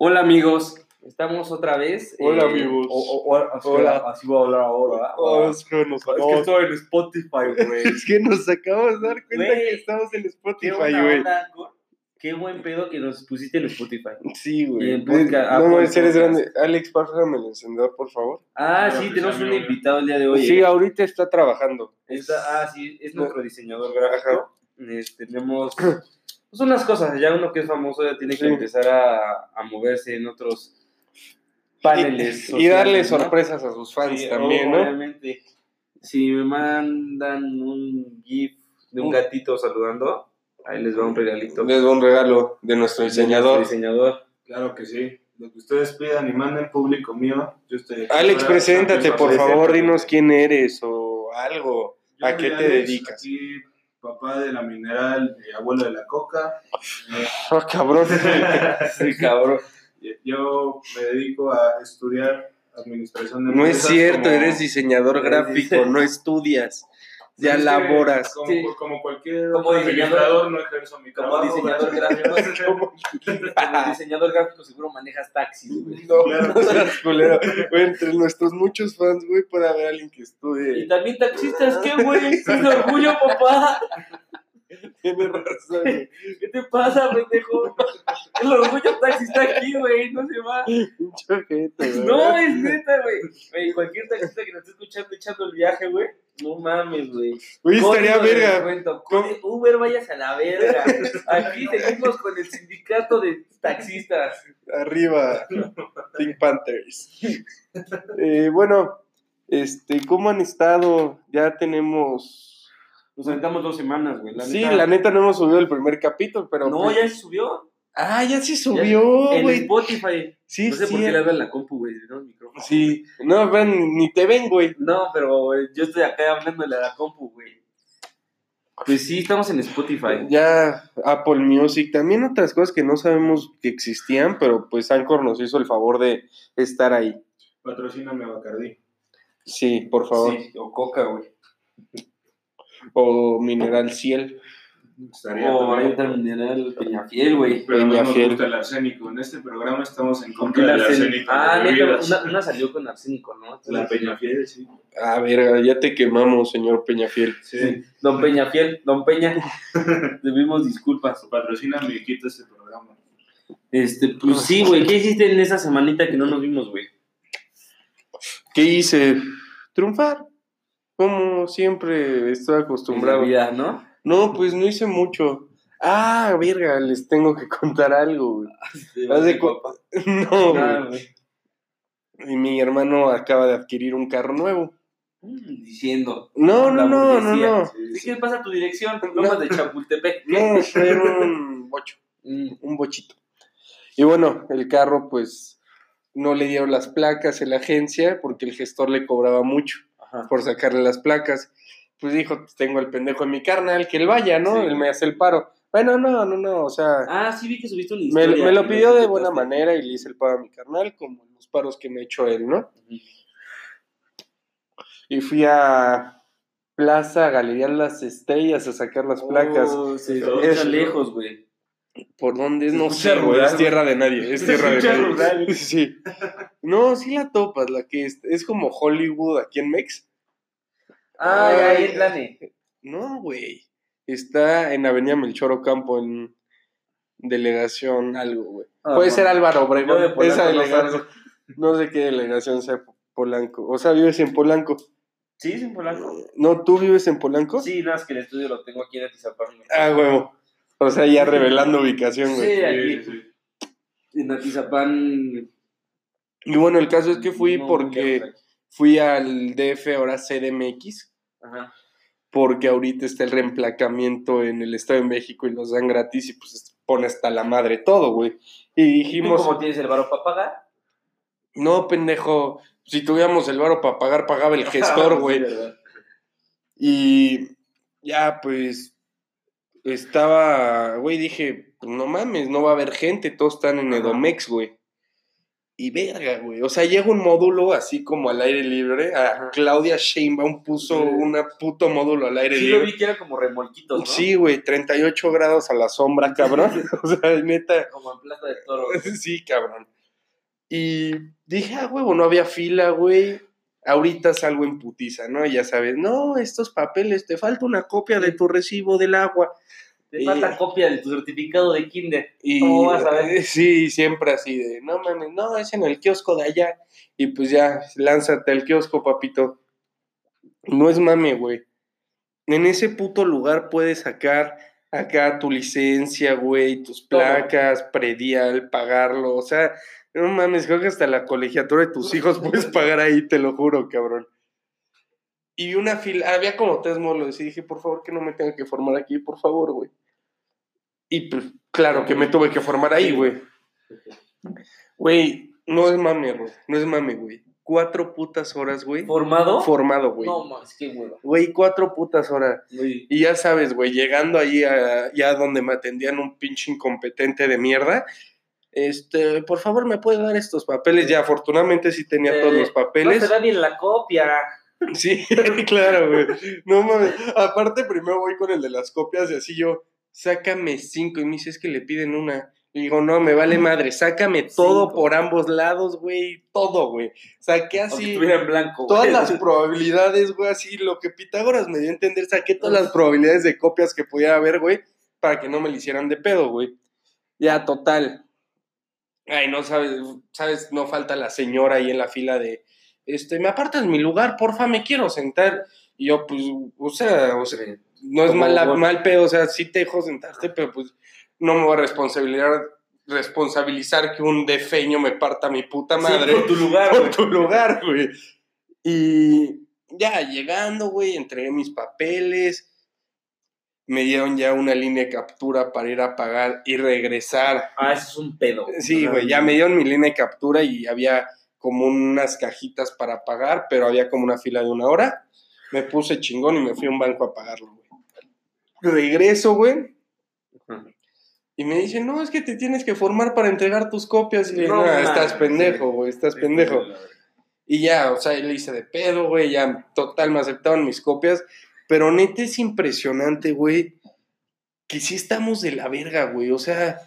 Hola amigos, estamos otra vez. Hola, eh, amigos. o- o- o- así, Hola. así voy a hablar ahora. Oh, es que nos es que acabamos, estoy en Spotify, güey. es que nos acabamos de dar cuenta que estamos en Spotify, güey. Qué buen pedo que nos pusiste en Spotify. Sí, Y güey. en podcast- no, Apple en serio es Podcast. grande. Alex, pásame el encendedor, por favor. Ah, sí, pues, tenemos un invitado el día de hoy. sí, eh. ahorita está trabajando. Está- ah, sí, es No. nuestro diseñador gráfico. Eh, tenemos pues, unas cosas. Ya uno que es famoso ya tiene que Sí. empezar a, a moverse en otros paneles. Y, y darle sorpresas a sus fans Sí, también, ¿no? Obviamente. Si me mandan un GIF de un gatito saludando, ahí les va un regalito. Les doy un regalo de nuestro De diseñador. nuestro diseñador. Claro que sí. Lo que ustedes pidan y manden público mío, yo estoy aquí Alex, preséntate, por favor, dinos quién eres o algo. Yo ¿A qué te Alex, dedicas? Aquí, papá de la mineral, eh, abuelo de la coca. Eh, cabrón. Sí, cabrón. yo me dedico a estudiar administración de No es cierto, eres diseñador gráfico, no estudias. Ya laboras. Como, Sí. como cualquier Como diseñador- no ejerzo mi Como trabajo. diseñador gráfico. Como diseñador gráfico seguro manejas taxis, güey. No, Claro. no seas culero. Güey, entre nuestros muchos fans, güey, puede haber alguien que Y estudie. también taxistas, ¿qué, güey? Es orgullo, papá. Tiene razón, güey. ¿Qué te pasa, pendejo? El orgullo taxista aquí, güey, no se va. Pinche. No, es neta, güey. Güey, cualquier taxista que nos esté escuchando echando el viaje, güey. No mames, güey. Güey, estaría verga. Uber, vayas a la verga. Aquí seguimos con el sindicato de taxistas. Arriba, Pink Panthers. Eh, bueno, este, ¿cómo han estado? Ya tenemos. Nos aventamos dos semanas, güey. La sí, neta. la neta no hemos subido el primer capítulo, pero. No, pues- ya se subió. Ah, ya se subió, en güey. Spotify. Sí, no sé sí. por qué le hablan la compu, güey. No, el micrófono. Sí, no, ven, ni te ven, güey. No, pero güey, yo estoy acá hablándole a la compu, güey. Pues sí, estamos en Spotify. Ya Apple Music, también otras cosas que no sabemos que existían, pero pues Anchor nos hizo el favor de estar ahí. Patrocíname a Bacardí. Sí, por favor. Sí, o Coca, güey. O Mineral Ciel. Estaría O ahorita mineral Peñafiel, güey. Pero no nos Peñafiel. gusta el arsénico. En este programa estamos en ¿Con qué contra del arsénico? arsénico. Ah, en neta, una, una salió con arsénico, ¿no? La Peñafiel, sí. Ah, verga, ya te quemamos, señor Peñafiel. Sí. Don Peñafiel, Don Peña. Debimos disculpas. Patrocíname y quita este programa. Este, pues sí, güey. ¿Qué hiciste en esa semanita que no nos vimos, güey? ¿Qué hice? Triunfar. Como siempre estoy En la acostumbrado. vida, ¿no? No, pues no hice mucho. Ah, verga, les tengo que contar algo, güey. De cu- No, Ah, güey. Y mi hermano acaba de adquirir un carro nuevo. Mm, Diciendo. No, no, no, no, no. Sí, ¿Qué pasa tu dirección? Lomas de Chapultepec. No, era un bocho, Mm, un bochito. Y bueno, el carro, pues, no le dieron las placas en la agencia porque el gestor le cobraba mucho Ajá. por sacarle las placas. Pues dijo, pues tengo el pendejo en mi carnal, que él vaya, ¿no? Sí. Él me hace el paro. Bueno, no, no, no, o sea, Ah, sí vi que subiste una me, historia. me lo que pidió de buena manera y le hice el paro a mi carnal, como los paros que me ha hecho él, ¿no? Y fui a Plaza Galería Las Estrellas a sacar las placas. Oh, Es- escucha lejos, güey. ¿Por dónde? Se No sé, güey. rural, Es tierra de nadie. Es tierra de nadie. rural. Sí. No, sí la topas, la que es, es como Hollywood aquí en Mex. Ah, ya, ahí en Lane. No, güey. Está en Avenida Melchor Ocampo, en delegación algo, güey. Ah, Puede ser Álvaro de Obregón. Polanco Esa no delegación. No sé qué delegación sea Polanco. O sea, vives en Polanco. Sí, es en Polanco. No, ¿tú vives en Polanco? Sí, nada, es que el estudio lo tengo aquí en Atizapán. Ah, huevo. O sea, ya revelando ubicación, güey. Sí, aquí. Sí, sí. En Atizapán. Y bueno, el caso es que fui no, porque fui al DF, ahora CDMX, Ajá. porque ahorita está el reemplacamiento en el Estado de México y los dan gratis y pues pone hasta la madre todo, güey. Y ¿Y tú dijimos, cómo tienes el varo para pagar? no, pendejo, si tuviéramos el varo para pagar, pagaba el gestor, güey. Y ya, pues, estaba, güey, dije, no mames, no va a haber gente, todos están en. Edomex, güey. Y verga, güey. O sea, llega un módulo así como al aire libre. A. Claudia Sheinbaum puso Sí. un puto módulo al aire Sí lo libre. vi que era como remolquitos, ¿no? Sí, güey, 38 grados a la sombra, cabrón. o sea, neta. Como en Plaza de Toro. Sí, cabrón. Y dije, ah, huevo, no había fila, güey. Ahorita salgo en putiza, ¿no? Ya sabes, no, estos papeles, te falta una copia de tu recibo del agua. Te Y- falta copia de tu certificado de kinder. Y, ¿Cómo vas a ver? Sí, siempre así de, no mames, no, es en el kiosco de allá. Y pues ya, lánzate al kiosco, papito. No es mame, güey. En ese puto lugar puedes sacar acá tu licencia, güey, tus placas, predial, pagarlo. O sea, no mames, creo que hasta la colegiatura de tus hijos puedes pagar ahí, te lo juro, cabrón. Y una fila, había como tres molos y dije, por favor, que no me tenga que formar aquí, por favor, güey. Y pues, claro que me tuve que formar ahí, güey. Güey, no es mame, güey. No es mame, güey. Cuatro putas horas, güey. ¿Formado? Formado, güey. No, más, qué hueva. Güey, cuatro putas horas. Y ya sabes, güey, llegando ahí a, ya donde me atendían un pinche incompetente de mierda. Este, por favor, ¿me puede dar estos papeles? Ya, afortunadamente sí tenía todos Eh, los No papeles. se da bien la copia. Sí, claro, güey. No mames. Aparte, primero voy con el de las copias y así yo, sácame cinco. Y me dice, es que le piden una. Y digo, no, me vale madre, sácame todo por ambos lados, güey. Todo, güey. Saqué así estuviera en blanco. todas las probabilidades, güey, así lo que Pitágoras me dio a entender, saqué todas las probabilidades de copias que pudiera haber, güey, para que no me le hicieran de pedo, güey. Ya, total. Ay, no sabes, sabes, no falta la señora ahí en la fila de, este, me apartas mi lugar, porfa, me quiero sentar. Y yo, pues, o sea, o sea, no es Como mala- bueno. mal pedo, o sea, sí te dejo sentarte, pero pues no me voy a responsabilizar, responsabilizar que un defeño me parta mi puta Sí, madre por tu lugar, por tu lugar, güey. Y ya llegando, güey, entregué mis papeles. Me dieron ya una línea de captura para ir a pagar y regresar. Ah, eso es un pedo. Sí, güey, ya me dieron mi línea de captura y había como unas cajitas para pagar, pero había como una fila de una hora. Me puse chingón y me fui a un banco a pagarlo, güey. Regreso, güey, y me dicen, no, es que te tienes que formar para entregar tus copias. Y le No "Nah, mames, estás pendejo, güey, estás pendejo. Y ya, o sea, le hice de pedo, güey, ya total me aceptaron mis copias. Pero neta es impresionante, güey, que sí estamos de la verga, güey. O sea,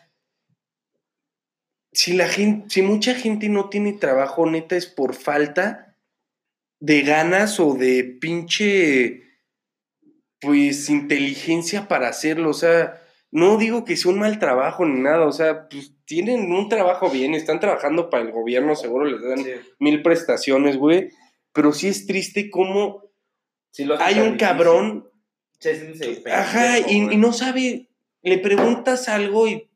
si la gente, si mucha gente no tiene trabajo, neta es por falta de ganas o de pinche, pues, inteligencia para hacerlo. O sea, no digo que sea un mal trabajo ni nada. O sea, pues tienen un trabajo bien, están trabajando para el gobierno, seguro les dan Sí. mil prestaciones, güey. Pero sí es triste cómo Sí lo hace hay un difícil. cabrón, Sí, ajá, y, y no sabe, le preguntas algo y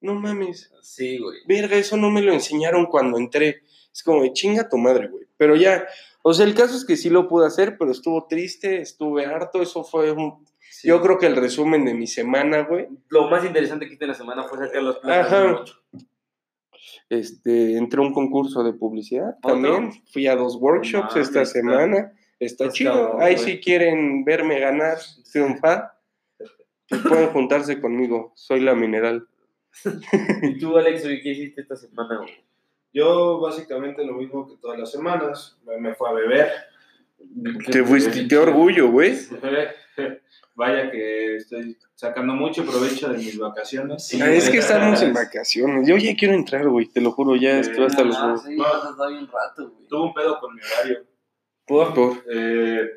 no mames, Sí, güey. verga, eso no me lo enseñaron cuando entré. Es como de chinga tu madre, güey. Pero ya, o sea, el caso es que sí lo pude hacer, pero estuvo triste, estuve harto, eso fue un... Sí. Yo creo que el resumen de mi semana, güey. Lo más interesante que hice en la semana fue sacar los platos. Ajá. Este, entré a un concurso de publicidad ¿Otro? también. Fui a dos workshops esta semana. Está está chido. cabrón, Ahí si quieren verme ganar, triunfar, pues pueden juntarse conmigo. Soy la mineral. ¿Y tú, Alex, qué hiciste esta semana, güey? Yo básicamente lo mismo que todas las semanas, me, fue a beber. Te fuiste, qué orgullo, güey. Vaya que estoy sacando mucho provecho de mis vacaciones. Sí, Ah, es que estamos en vacaciones. Yo ya quiero entrar, güey. Te lo juro, ya estoy hasta los Ah, sí, vas a estar bien rato, güey. Tuve un pedo con mi horario. Por, por. Eh,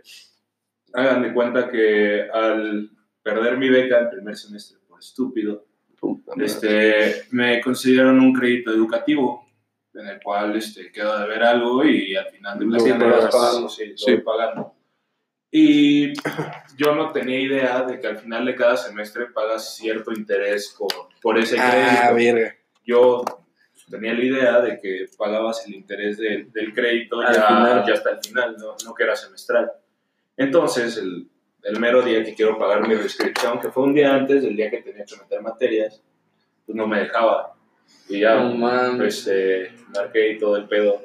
hagan de cuenta que al perder mi beca el primer semestre por estúpido, Puta este, me consideraron un crédito educativo en el cual este, quedo de ver algo y al final de pagas. vas pagando, sí, lo Sí. pagando. Y yo no tenía idea de que al final de cada semestre pagas cierto interés por, por ese Ah, crédito. verga. Yo tenía la idea de que pagabas el interés del, del crédito ya, final. ya hasta el final, no, no que era semestral. Entonces, el, el mero día que quiero pagar mi reinscripción, que fue un día antes del día que tenía que meter materias, pues no me dejaba. Y ya, mames. pues, eh, marqué y todo el pedo.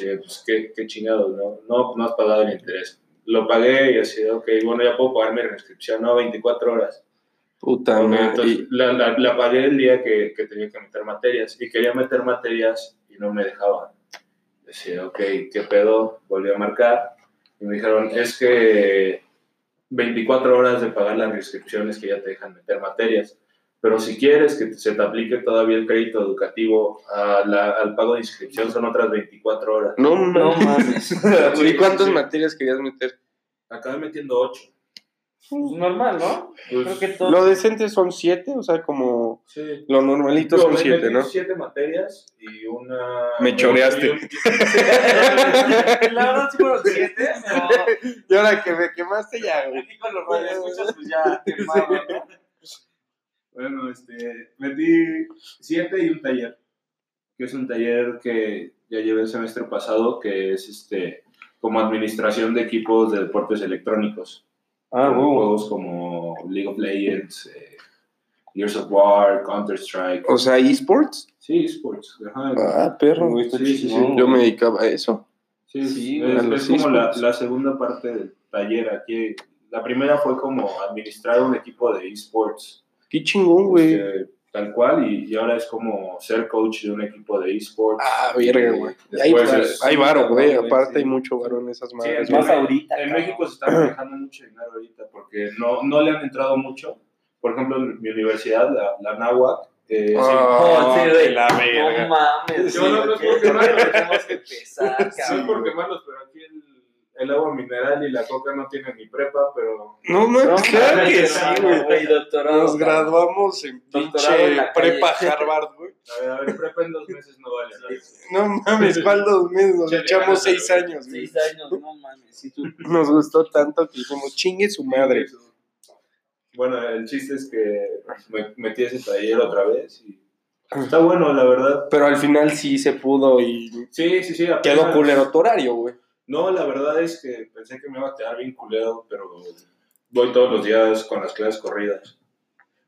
Y, pues, qué, qué chingados, ¿no? ¿no? No has pagado el interés. Lo pagué y así, ok, bueno, ya puedo pagar mi reinscripción, ¿no? 24 horas. Puta entonces la, la, la pagué el día que, que tenía que meter materias y quería meter materias y no me dejaban. Decía, ok, ¿qué pedo? Volví a marcar y me dijeron, es que 24 horas de pagar las inscripciones que ya te dejan meter materias. Pero si quieres que se te aplique todavía el crédito educativo a la- al pago de inscripción, son otras 24 horas. No, No mames. ¿Y cuántas sí. materias querías meter? Acabé metiendo 8. Pues normal, ¿no? Creo que todo. Lo decente son siete, o sea, como Sí. lo normalito No, son siete, ¿no? siete materias y una... Me choreaste. un- La verdad sí fueron siete, pero Y ahora que me quemaste ya, güey. aquí con los radioescuchas pues ya quemado, ¿no? Bueno, este, metí siete y un taller, que es un taller que ya llevé el semestre pasado, que es este, como administración de equipos de deportes electrónicos. Ah, Juegos como League of Legends, eh, Gears of War, Counter-Strike. O sea, esports. Sí, esports. Ajá. Ah, perro. Sí, sí, sí. chingón, Yo me dedicaba a eso. Sí, Sí, es, como la segunda parte del taller aquí. La primera fue como administrar un equipo de esports. Qué chingón, güey. Este, tal cual, y, y ahora es como ser coach de un equipo de esports. Ah, verga, Y güey. Hay, es- hay varo, güey. Aparte sí. hay mucho varo en esas madres. Sí, güey. Más ahorita. En cabrón. México se está manejando mucho dinero ahorita porque no, no le han entrado mucho. Por ejemplo, en mi universidad, la, la NAWAC, eh, Ah, Oh, sí, güey. de la No verga. mames. Sí, güey, no, no, que- porque, mano, tenemos que empezar, sí, cabrón. por quemarlos, pero aquí el, el agua mineral y la coca no tienen ni prepa, pero No, No, mames, claro que sí, güey. doctorado. Nos graduamos en Doctorado pinche calle. prepa Harvard, güey. a ver, a ver, prepa en dos meses no vale. ¿no? No mames, ¿cuál dos meses? Nos echamos seis años, güey. Seis años, no mames. Tú. Nos gustó tanto que dijimos, chingue su madre. Bueno, el chiste es que me metí ese taller otra vez y está bueno, la verdad. Pero al final sí se pudo y Sí, sí, sí. quedó culero tu horario, güey. No, la verdad es que pensé que me iba a quedar bien culero, pero voy todos los días con las clases corridas.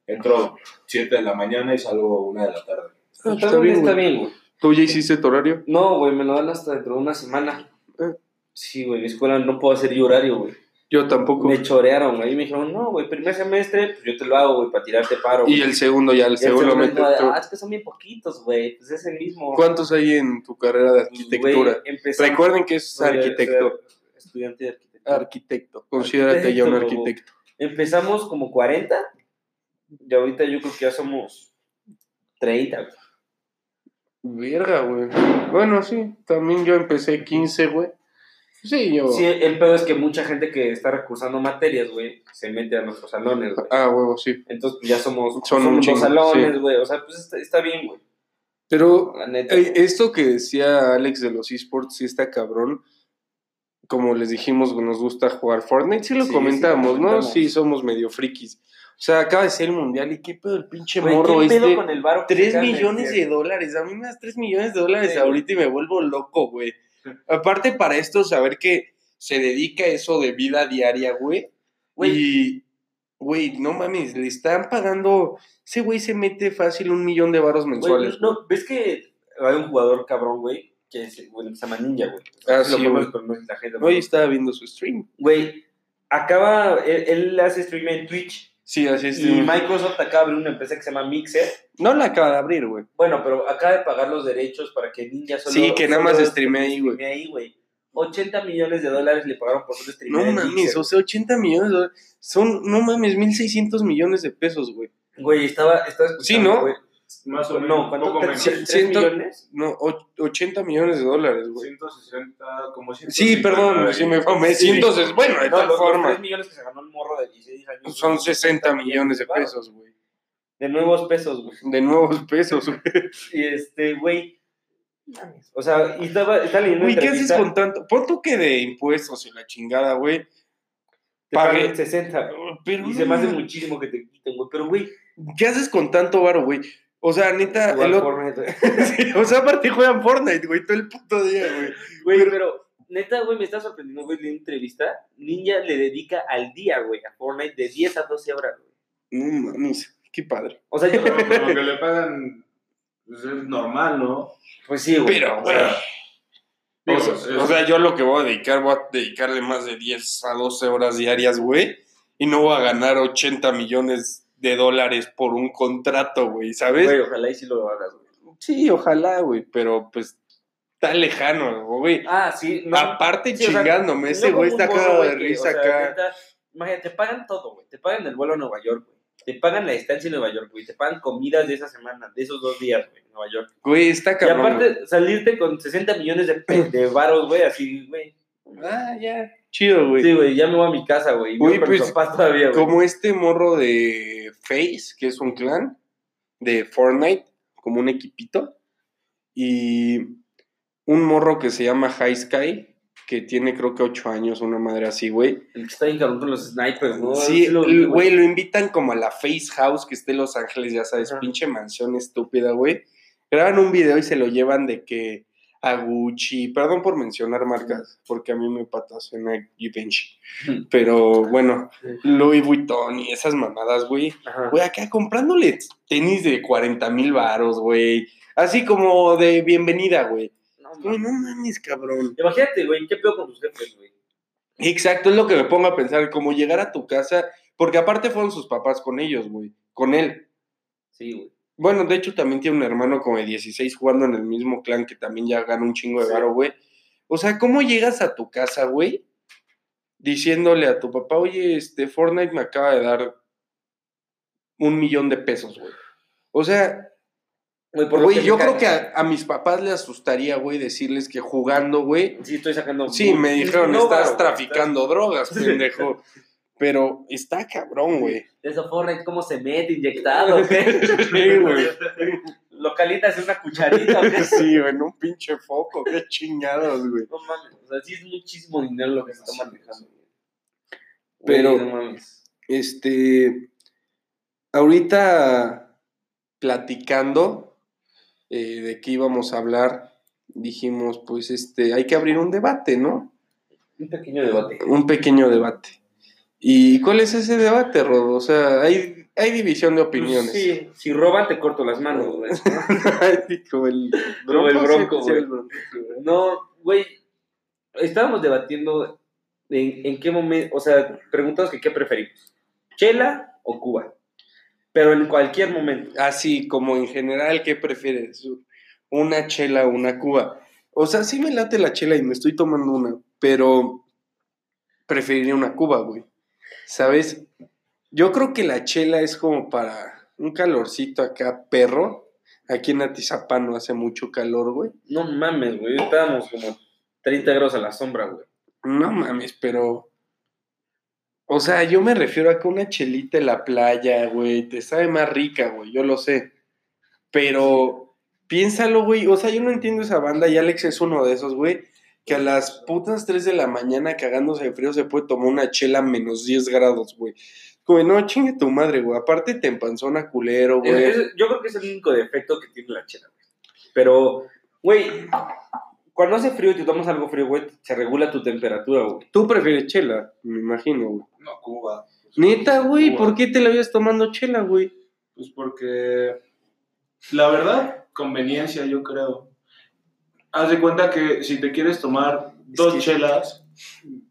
Entro 7 de la mañana y salgo 1 de la tarde. Ah, Está bien, está güey. bien, güey. ¿Tú ya hiciste tu horario? No, güey, me lo dan hasta dentro de una semana. Ah. Sí, güey, en mi escuela no puedo hacer yo horario, güey. Yo tampoco. Me chorearon. Y me dijeron, no, güey, primer semestre, pues yo te lo hago, güey, para tirarte paro. Y el segundo ya, el segundo segundo tú. Ah, es que son bien poquitos, güey. Pues es el mismo. ¿Cuántos hay en tu carrera de Pues, arquitectura? güey, Recuerden que es arquitecto. Estudiante de arquitectura. Arquitecto. Considérate ya un Arquitecto, arquitecto. Empezamos como 40. Y ahorita yo creo que ya somos 30, güey. Verga, güey. Bueno, sí. También yo empecé 15, güey. Sí, yo. Sí, el pedo es que mucha gente que está recursando materias, güey, se mete a nuestros salones, güey. Ah, huevo, sí. Entonces, pues ya somos, Son un somos chingo, dos salones, sí. güey. O sea, pues está, está bien, güey. Pero neta. eh, esto que decía Alex de los esports, sí está cabrón. Como les dijimos, nos gusta jugar Fortnite. Sí lo Sí, comentamos, sí lo ¿no? comentamos. Sí, somos medio frikis. O sea, acaba de ser el mundial y qué pedo el pinche Güey, morro ¿qué pedo este. con el varo que 3 sacan millones de dólares. A mí me das 3 millones de dólares Sí, ahorita y me vuelvo loco, güey. Aparte, para esto, saber que se dedica a eso de vida diaria, güey. Güey. Y, güey, no mames, le están pagando. Ese güey se mete fácil un millón de varos Güey, mensuales. no, ¿ves que hay un jugador cabrón, güey? Que es, bueno, se llama Ninja, güey. Ah, sí, güey. la gente. Hoy estaba viendo su stream. Güey, acaba, él, él hace stream en Twitch. Sí, así es. Y Microsoft acaba de abrir una empresa que se llama Mixer. No la acaba de abrir, güey. Bueno, pero acaba de pagar los derechos para que Ninja solo. Sí, que nada más streamee ahí, güey. ahí, güey. 80 millones de dólares le pagaron por solo No streamear en mames, Mixer. o sea, 80 millones de dólares. Son, no mames, 1600 millones de pesos, güey. Güey, estaba, estaba Sí, escuchando, ¿no? güey. Más o menos. No, ¿cuánto? poco menos. ¿Tres Ciento- millones? No, och- 80 millones de dólares, güey. 160, como 150. Sí, perdón, sí me famé. Sí. 100, es bueno, de No, tal los, los forma. 3 millones que se ganó el morro de 16 años. Son 60 millones de pesos, güey. De nuevos pesos, güey. De nuevos pesos, güey. Y este, güey. O sea, y estaba, estaba leyendo Güey, ¿qué haces con tanto? Pon tú que de impuestos y la chingada, güey. pagué- 60. Pero Y se me hace muchísimo que te quiten, güey. Pero, güey, ¿qué haces con tanto varo, güey? O sea, neta, jugar el otro- Fortnite, güey. Sí, o sea, aparte juegan Fortnite, güey, todo el puto día, güey. Güey, pero neta, güey, me está sorprendiendo, güey, de una entrevista. Ninja le dedica al día, güey, a Fortnite de 10 a 12 horas, güey. No mames, qué padre. O sea, yo lo que le pagan, pues es normal, ¿no? Pues sí, güey. Pero, güey. O sea, es- o sea, yo lo que voy a dedicar, voy a dedicarle más de 10 a 12 horas diarias, güey. Y no voy a ganar 80 millones de dólares por un contrato, güey, ¿sabes? güey, ojalá y sí lo hagas, güey. Sí, ojalá, güey, pero pues está lejano, güey. Ah, sí. No, Aparte sí, o sea, chingándome, ese güey está cagado de risa o sea, acá. Imagínate, te pagan todo, güey. Te pagan el vuelo a Nueva York, güey. Te pagan la estancia en Nueva York, güey. Te pagan comidas de esa semana, de esos dos días, güey, en Nueva York. Güey, está Y cabrón. aparte, salirte con 60 millones de, de varos, güey, así, güey. Ah, ya. Chido, güey. Sí, güey, ya me voy a mi casa, güey. y Güey, pues, todavía. Como este morro de Face, que es un clan de Fortnite, como un equipito. Y un morro que se llama High Sky, que tiene creo que 8 años, una madre así, güey. El que está con los snipers, ¿no? Sí, güey, lo invitan como a la Face House que está en Los Ángeles, ya sabes, pinche mansión estúpida, güey. Graban un video y se lo llevan de que a Gucci, perdón por mencionar marcas, porque a mí me patrocina Givenchy, pero bueno, Louis Vuitton y esas mamadas, güey. Güey, acá comprándole tenis de 40 mil varos, güey. Así como de bienvenida, güey. No, Güey, no mames, cabrón. Imagínate, güey, ¿qué pedo con tus jefes, güey? Exacto, es lo que me pongo a pensar, como llegar a tu casa, porque aparte fueron sus papás con ellos, güey, con él. Sí, güey. Bueno, de hecho también tiene un hermano como de 16 jugando en el mismo clan que también ya gana un chingo de varo, güey. O sea, ¿cómo llegas a tu casa, güey? Diciéndole a tu papá, oye, este Fortnite me acaba de dar un millón de pesos, güey. O sea, Güey, por güey, yo creo que a, a mis papás les asustaría, güey, decirles que jugando, güey, Sí, estoy sacando... Sí, me dijeron, No, estás traficando drogas, pendejo. Pero está cabrón, güey. Eso Fortnite, ¿cómo se mete? ¿Inyectado? ¿Qué? Sí, güey. ¿Lo calientas en una cucharita qué? Sí, güey, en un pinche foco, qué chingados, güey. No mames, o sea, sí es muchísimo dinero lo que se está manejando. Pero- Güey, no mames. Este, ahorita platicando eh, de qué íbamos a hablar, dijimos, pues, este, hay que abrir un debate, ¿no? Un pequeño debate. Un pequeño debate. ¿Y cuál es ese debate, Rodo? O sea, hay, hay división de opiniones. Pues Sí, si roban te corto las manos, güey. Como el bronco, güey. el bronco, sí, güey. No, güey, estábamos debatiendo en, en qué momento, o sea, preguntamos que qué preferimos, chela o Cuba, pero en cualquier momento. Así como en general, ¿qué prefieres? ¿Una chela o una cuba? O sea, sí me late la chela y me estoy tomando una, pero preferiría una cuba, güey. ¿Sabes? Yo creo que la chela es como para un calorcito acá, perro. Aquí en Atizapán no hace mucho calor, güey. No mames, güey, estábamos como 30 grados a la sombra, güey. No mames, pero. O sea, yo me refiero a que una chelita en la playa, güey, te sabe más rica, güey, yo lo sé. Pero piénsalo, güey. O sea, yo no entiendo esa banda y Alex es uno de esos, güey. Que a las putas 3 de la mañana cagándose de frío se puede tomar una chela a menos 10 grados, güey. Güey, no, chingue tu madre, güey. Aparte te empanzona culero, güey. Es- es- yo creo que es el único defecto que tiene la chela, güey. Pero, güey, cuando hace frío y te tomas algo frío, güey, se regula tu temperatura, güey. Tú prefieres chela, me imagino, güey. No, Cuba. Neta, güey, Cuba. ¿por qué te la habías tomando chela, güey? Pues porque, la verdad, conveniencia, yo creo. Haz de cuenta que si te quieres tomar dos que- chelas,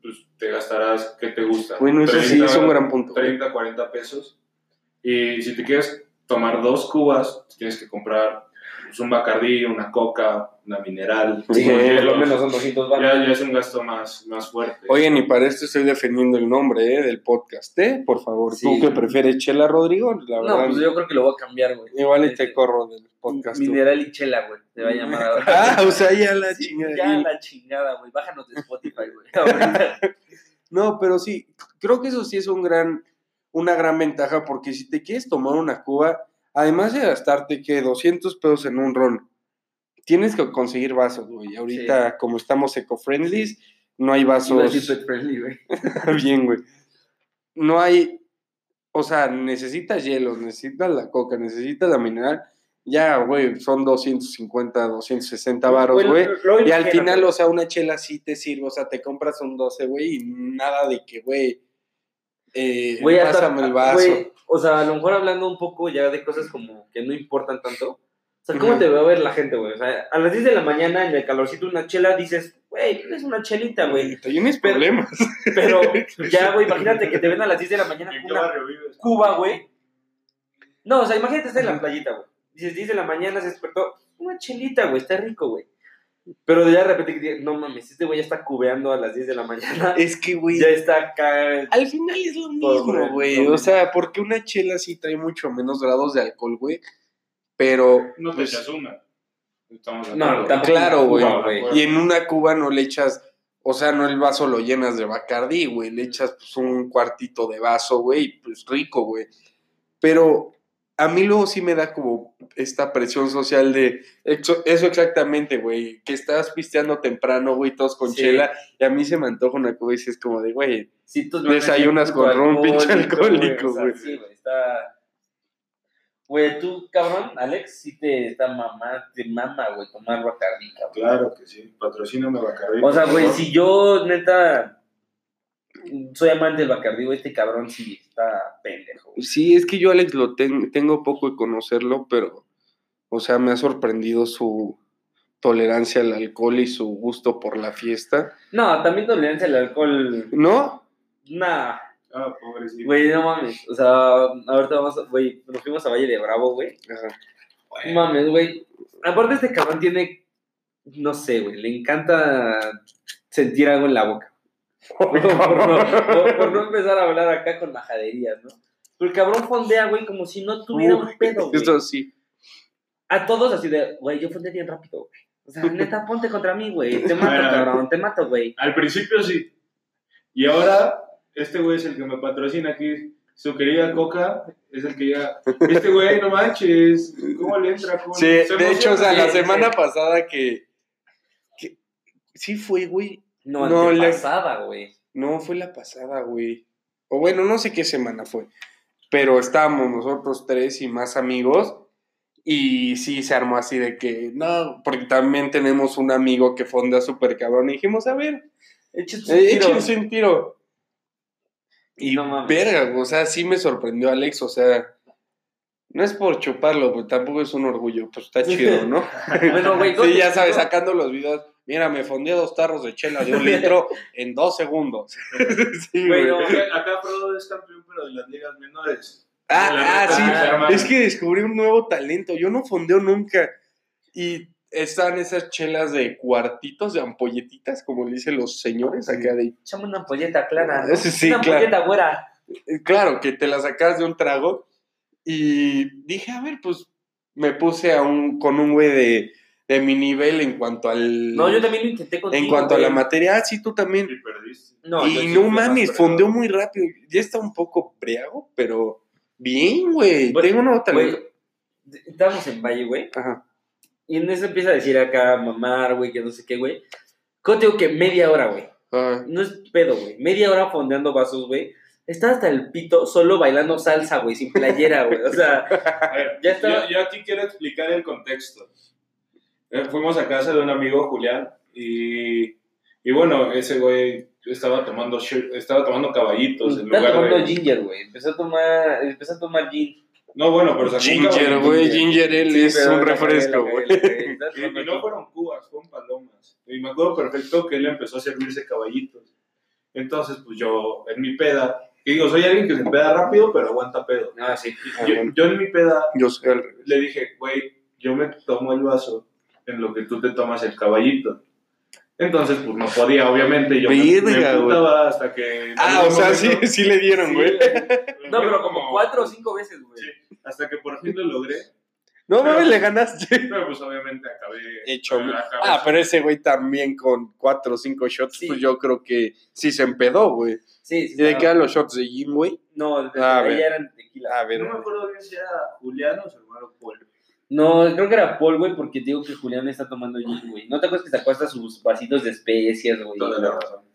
pues te gastarás, ¿qué te gusta? Bueno, eso sí 30, es un gran punto. güey. 30, 40 pesos. Y si te quieres tomar dos cubas, tienes que comprar pues, un bacardí, una coca, una mineral. Sí, por lo menos son 200 baros. ya, ya es un gasto más, más fuerte. Oigan, y para esto estoy defendiendo el nombre ¿eh? del podcast, ¿eh? Por favor, Sí. ¿tú qué prefieres, Chela Rodrigo? La verdad, No, pues yo creo que lo voy a cambiar, güey. igual y Este, te corro del podcast. tú. Mineral y chela, güey. Se va a llamar ahora. Ah, o sea, ya la Sí, chingada. ya la chingada, güey. Bájanos de Spotify, güey. No, pero sí, creo que eso sí es un gran, una gran ventaja, porque si te quieres tomar una cuba, además de gastarte, que 200 pesos en un ron, tienes que conseguir vasos, güey. Ahorita, como estamos eco-friendly, no hay vasos. friendly, güey. Bien, güey. No hay, o sea, necesitas hielos, necesitas la coca, necesitas la mineral. Ya, güey, son 250, 260 varos, güey. Y al final, o sea, una chela sí te sirve, o sea, te compras un 12, güey, y nada de que, güey, eh, Güey, hasta- pásame el vaso. o sea, a lo mejor hablando un poco ya de cosas como que no importan tanto. O sea, ¿cómo te va a ver la gente, güey? O sea, a las 10 de la mañana en el calorcito una chela dices, güey, es una chelita, güey. Tienes Pero- problemas. Pero ya, güey, imagínate que te ven a las 10 de la mañana ¿En una? Cuba, güey. No, o sea, imagínate estar en la playita, güey. Dices 10 de la mañana, se despertó, una chelita, güey, está rico, güey. Pero de repente, que- no mames, este güey ya está cubeando a las 10 de la mañana. Es que, güey, Ya está acá. al final es lo mismo, güey, O sea, porque una chela sí trae mucho menos grados de alcohol, güey. Pero, No te pues, echas una. Estamos No, tampoco. claro, güey. Y en una cuba no le echas, o sea, no el vaso lo llenas de Bacardí, güey. Le echas pues un cuartito de vaso, güey, y, pues rico, güey. Pero a mí luego sí me da como esta presión social de eso, eso exactamente, güey, que estás pisteando temprano, güey, todos con Sí. chela, y a mí se me antoja una cuba y dices como de, güey, Si tú Desayunas con ron, pinche alcohólico, o sea, güey. Sí, güey, está. Güey, tú, cabrón, Alex, sí te está mamá, te mama, güey, tomar Bacardi, cabrón. Claro que sí. Patrocíname Bacardi. O sea, güey, si yo, neta, soy amante del Bacardi, güey, este cabrón sí está pendejo. güey. Sí, es que yo, Alex, lo ten- tengo poco de conocerlo, pero, o sea, me ha sorprendido su tolerancia al alcohol y su gusto por la fiesta. No, también tolerancia al alcohol. ¿No? Nah, Ah, pobrecito. güey, no mames. O sea, ahorita vamos, a- güey, nos fuimos a Valle de Bravo, güey. No mames, güey. Aparte, este cabrón tiene, no sé, güey, le encanta sentir algo en la boca. por, no, por- por no empezar a hablar acá con majaderías, ¿no? Pero el cabrón fondea, güey, como si no tuviera un pedo, güey. Esto sí. A todos así de, güey, yo fondeo bien rápido, güey. O sea, neta, ponte contra mí, güey. Te mato, Bueno. cabrón, te mato, güey. Al principio sí. Y ahora, este güey es el que me patrocina aquí. Su querida Coca es el que ya. Este güey, no manches. ¿Cómo le entra? ¿Cómo Sí, de hecho, o sea, la semana pasada que, que- Sí fue, güey. No, No, le- pasada, güey. No, fue la pasada, güey. O bueno, no sé qué semana fue. Pero estábamos nosotros tres y más amigos. Y sí se armó así de que, no, porque también tenemos un amigo que fonda súper cabrón. Y dijimos, a ver, Échate un eh, un tiro. Y No mames. verga, o sea, sí me sorprendió Alex, o sea, no es por chuparlo, pues tampoco es un orgullo, pues está chido, ¿no? Bueno, güey, Sí, ya ¿dónde- sabes, sacando los videos. Mira, me fondí dos tarros de chela de un litro en dos segundos. sí, Güey, güey. no. Porque Acá Frodo es campeón, pero de las ligas menores. Ah, ah, sí. Es que descubrí un nuevo talento. Yo no fondeo nunca. Y están esas chelas de cuartitos, de ampolletitas, como le dicen los señores acá de... Échame una ampolleta clara. ¿no? Sí, una claro. ampolleta güera. Claro, que te la sacas de un trago. Y dije, a ver, pues me puse a un, con un güey de, de mi nivel en cuanto al... No, yo también lo intenté contigo. En cuanto a la materia, ah, sí, tú también. Y perdiste. No, y sí no mames, fondeó muy rápido. Ya está un poco briago, pero bien, güey. Tengo un nuevo talento. Güey, estábamos en Valle, güey. Ajá. Y en eso empieza a decir acá, mamar, güey, que no sé qué, güey. ¿Cómo te digo que media hora, güey? Ah, No es pedo, güey. Media hora fondeando vasos, güey. Está hasta el pito solo bailando salsa, güey, sin playera, güey. O sea, A ver, Ya estaba- yo, yo aquí quiero explicar el contexto. Eh, fuimos a casa de un amigo, Julián, y, y bueno, ese güey estaba tomando, estaba tomando caballitos en está lugar tomando de... ginger, güey. Empezó a tomar, empezó a tomar gin. No, bueno, pero sacó Ginger, güey. Ginger ale Sí, es un refresco, güey. Y, y no fueron cubas, fueron palomas. Y me acuerdo perfecto que él empezó a servirse caballitos. Entonces, pues yo, en mi peda, que digo, soy alguien que se peda rápido, pero aguanta pedo. Ah, sí. Ah, Yo, en mi peda Yo soy le dije, güey, yo me tomo el vaso en lo que tú te tomas el caballito. Entonces, pues no podía, obviamente. Yo me, me emputaba hasta que. Ah, o sea, sí, momento- sí le dieron, güey. me No, pero como cuatro o cinco veces, güey. Sí, hasta que por fin lo logré. No Pero- mames, le ganaste. Pero pues obviamente acabé. Hecho. acabé- Ah, pero ese güey también con cuatro o cinco shots, Sí. pues yo creo que sí se empedó, güey. Sí, sí. ¿Y de qué eran los shots de Jim, güey? No, de, Ah, a ahí ver. ya eran tequila. A ver. No me acuerdo bien si era Julián o su hermano Paul. No, creo que era Paul, güey, porque te digo que Julián está tomando gin, güey. ¿No te acuerdas que sacó hasta sus vasitos de especias, güey? Toda la razón.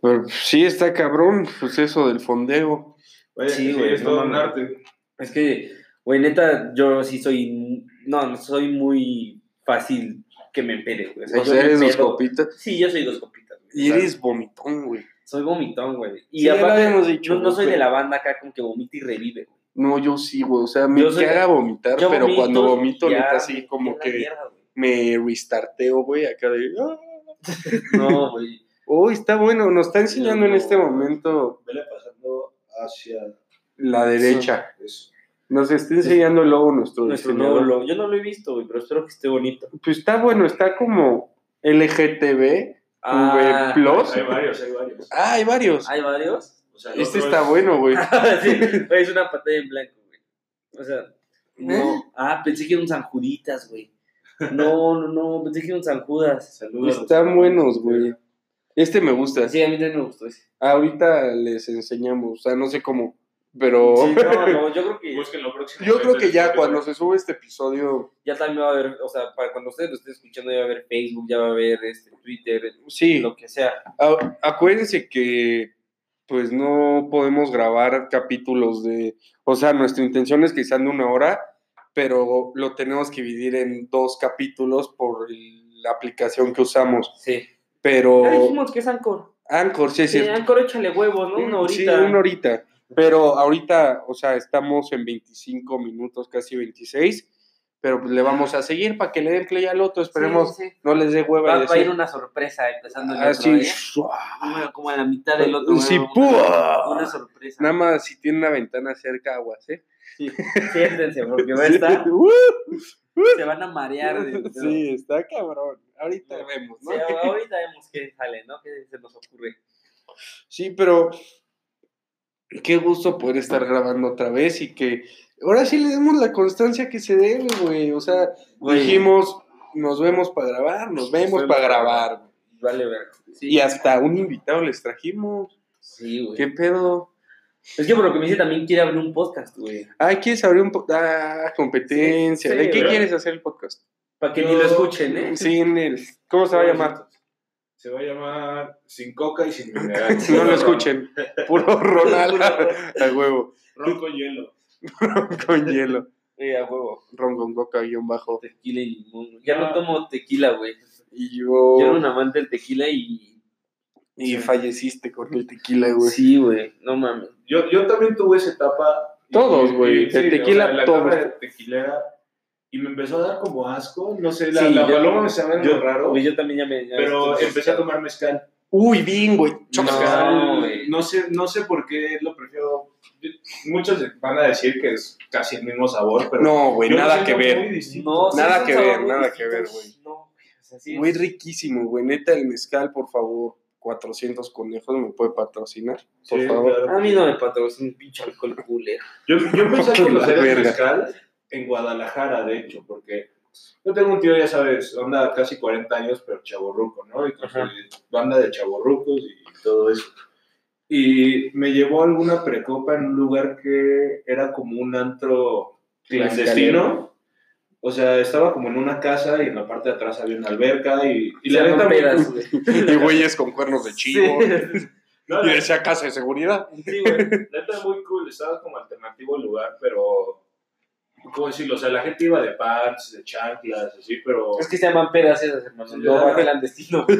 Pero, sí, está cabrón, pues eso del fondeo. Oye, Sí, güey, es no todo un mames. arte. Es que, güey, neta, yo sí soy. No, no soy muy fácil que me empede, güey. O yo sea, eres dos copitas. Sí, yo soy dos copitas. güey. Y sea, eres vomitón, güey. Soy vomitón, güey. Y Sí, aparte, habíamos dicho, no, no soy de la banda acá con que vomita y revive, güey. No, yo sí, güey. O sea, me caga vomitar, pero vomito cuando vomito, ya neta, así como que mierda, me restarteo, güey, acá de. "Ah". No, güey. Uy, está bueno. Nos está enseñando en este momento Vele pasando hacia la derecha. eso. Nos está enseñando el logo nuestro, Nuestro nuevo logo. Yo no lo he visto, güey, pero espero que esté bonito. Pues está bueno, está como LGTB. Ah, Plus. Hay varios, hay varios. Ah, hay varios. ¿Hay varios? O sea, el Este está es- bueno, güey. sí, güey, es una pantalla en blanco, güey. O sea, no. ¿Eh? Ah, pensé que era un San Juditas, güey. No, no, no, pensé que era un San Judas. Saludos. Están buenos, güey. Este me gusta. Sí, a mí también me gustó ese. Ahorita les enseñamos, o sea, no sé cómo, pero Sí, no, no, yo creo que Busquen lo próximo. yo creo que ya cuando se sube este episodio, ya también va a haber, o sea, para cuando ustedes lo estén escuchando, ya va a haber Facebook, ya va a haber este, Twitter, sí, lo que sea. a- acuérdense que pues no podemos grabar capítulos de, o sea, nuestra intención es que sean de una hora, pero lo tenemos que dividir en dos capítulos por el- la aplicación que usamos, Sí. pero Ya dijimos que es Anchor. Anchor, sí Sí. Anchor échale huevos, ¿no? Una Sí, horita. una horita. Pero ahorita, o sea, estamos en 25 minutos, casi 26. Pero pues le vamos a seguir para que le den play al otro. Esperemos Sí, sí. no les dé hueva Va, de va a ir una sorpresa empezando el Así, otro, ¿eh? Como- a la mitad del otro. Sí, una, sorpresa. Nada más si tiene una ventana cerca, aguas, ¿eh? Sí, siéntense, porque va a estar. ¡Uh! Se van a marear. de- Sí, está cabrón. Ahorita vemos, ¿no? Sí, ahorita vemos qué sale, ¿no? ¿Qué se nos ocurre? Sí, pero qué gusto poder estar grabando otra vez y que ahora sí le demos la constancia que se debe, güey. O sea, Güey. dijimos, nos vemos para grabar, nos vemos para grabar. Vale, ver. Sí, Y hasta un invitado les trajimos. sí, güey. ¿Qué pedo? Es que por lo que me dice también quiere abrir un podcast, güey. Ay, ¿quieres abrir un podcast? Ah, competencia. Sí, ¿De qué ¿verdad? quieres hacer el podcast? Para que Yo- ni lo escuchen, ¿eh? Sí, en el... ¿Cómo se va a llamar? Se va a llamar Sin Coca y Sin Mineral. No lo escuchen. Puro Ronaldo. A huevo. Ron con hielo. Con hielo. Sí, a huevo. Ron con coca guion bajo. Tequila y limón. Ya no tomo tequila, güey. Y Yo era yo... un amante del tequila y. Y falleciste con el tequila, güey. Sí, güey. No mames. Yo, yo también tuve esa etapa. Todos, güey. sí, tequila, o sea, la todos. etapa de tequilera. Y me empezó a dar como asco. No sé, la, Sí, la yo- paloma me sabe Yo, algo raro. yo también ya me. ya pero empecé a tomar mezcal. Uy, bien, güey. No, Mezcal, güey. no sé, no sé por qué lo prefiero. Muchos van a decir que es casi el mismo sabor, pero No, güey, nada que ver. No, sí, Nada que ver, nada que ver, güey. No, güey. Riquísimo, güey. Neta, el mezcal, por favor. 400 conejos me puede patrocinar, por Sí, favor. claro. A mí no me patrocina un pinche alcohol culero. Yo, yo empecé a conocer el mezcal en Guadalajara, de hecho, porque yo tengo un tío, ya sabes, anda casi 40 años, pero chaborruco, ¿no? Y con banda de chaborrucos y todo eso. Y me llevó a alguna precopa en un lugar que era como un antro clandestino. O sea, estaba como en una casa y en la parte de atrás había una alberca y, y la neta güey. Y güeyes con cuernos de chivo. Sí, No, Y la- decía casa de seguridad. sí, güey. Neta muy cool, estaba como alternativo el lugar, pero. ¿Cómo decirlo? O sea, la gente iba de pants, de chanclas, así, pero. Es que se llaman pedas esas, hermano. No va clandestino.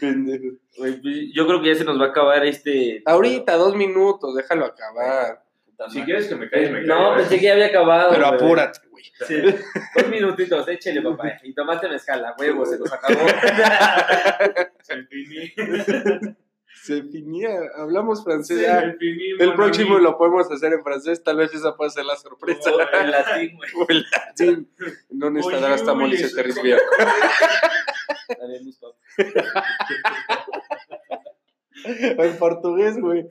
Pendejo. Güey, pues, Yo creo que ya se nos va a acabar este. Ahorita, dos minutos, déjalo acabar. Si quieres que me calles, me No, callo, ¿eh? pensé que ya había acabado. Pero güey. apúrate, güey. Sí. Dos minutitos, échele, papá. Y tomaste mezcal, a huevo, se nos acabó. Se. Se finía, hablamos francés. Finí, El próximo lo podemos hacer en francés, tal vez esa puede ser la sorpresa. Oh, en latín, güey. O el latín. Hasta oye, Molise soy Terrisbia. Papá. En portugués, güey.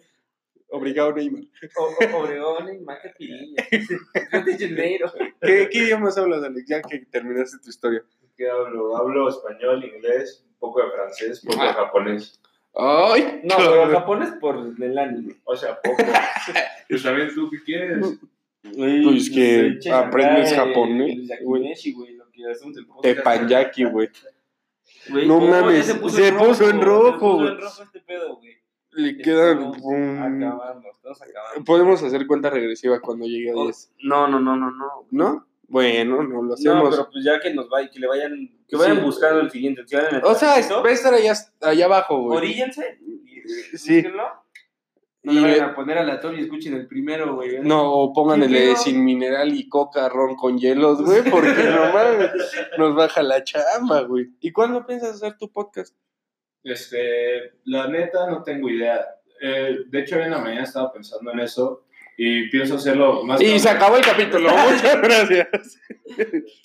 Obrigado, Neymar. O- o- y Piriña. Rio de Janeiro. ¿Qué, ¿Qué idiomas hablas, Alex? Ya que terminaste tu historia. ¿Qué hablo? Hablo español, inglés, un poco de francés, un poco de Ah. japonés. ¡Ay! No, pero japonés por el anime. O sea, poco. pues también tú, ¿qué quieres? Pues que aprendes japonés, güey. güey. güey, lo que hacemos el podcast. Tepanyaki, güey. No ¿cómo? Ya mames, se puso en rojo, Se puso en rojo este pedo, güey. Le quedan. Estamos pum. acabando, estamos acabando. Podemos hacer cuenta regresiva cuando llegue a Oh, 10. No, no, no, no, no. ¿No? Bueno, no lo No, hacemos. pero pues ya que nos vayan, que le vayan, que vayan Sí. buscando el siguiente. Si el o sea, va a estar allá, allá abajo, güey. oríllense. y Sí. búsquenlo. No le Y- vayan a poner aleatorio y escuchen el primero, güey. No, o pongan Sí, el de sin mineral y coca, ron con hielos, güey, porque no mames, nos baja la chamba, güey. ¿Y cuándo piensas hacer tu podcast? Este, la neta no tengo idea. Eh, de hecho, hoy en la mañana estaba pensando en eso y pienso hacerlo más. Y se acabó el capítulo. Muchas gracias.